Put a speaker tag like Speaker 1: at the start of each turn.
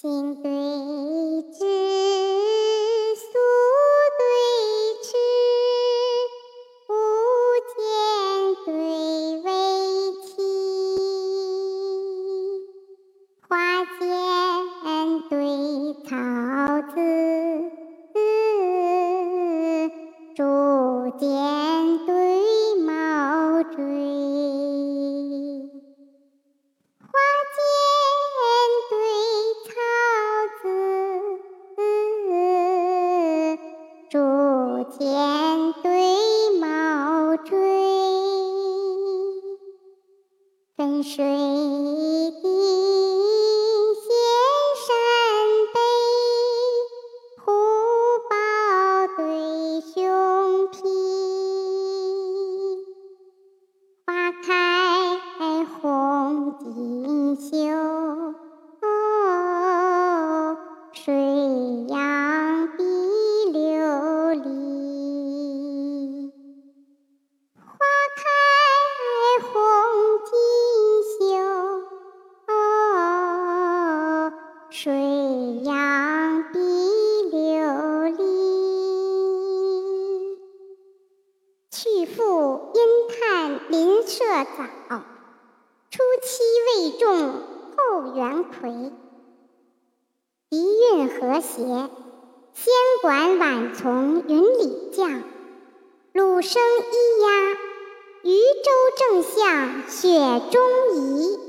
Speaker 1: 心对志，素对痴，无间对围棋，花间剑对毛锥，分水水扬碧琉璃，去复因叹邻舍早，初期未种后园葵。笛韵和谐，仙管晚从云里降，鲁声咿呀，渔舟正向雪中移。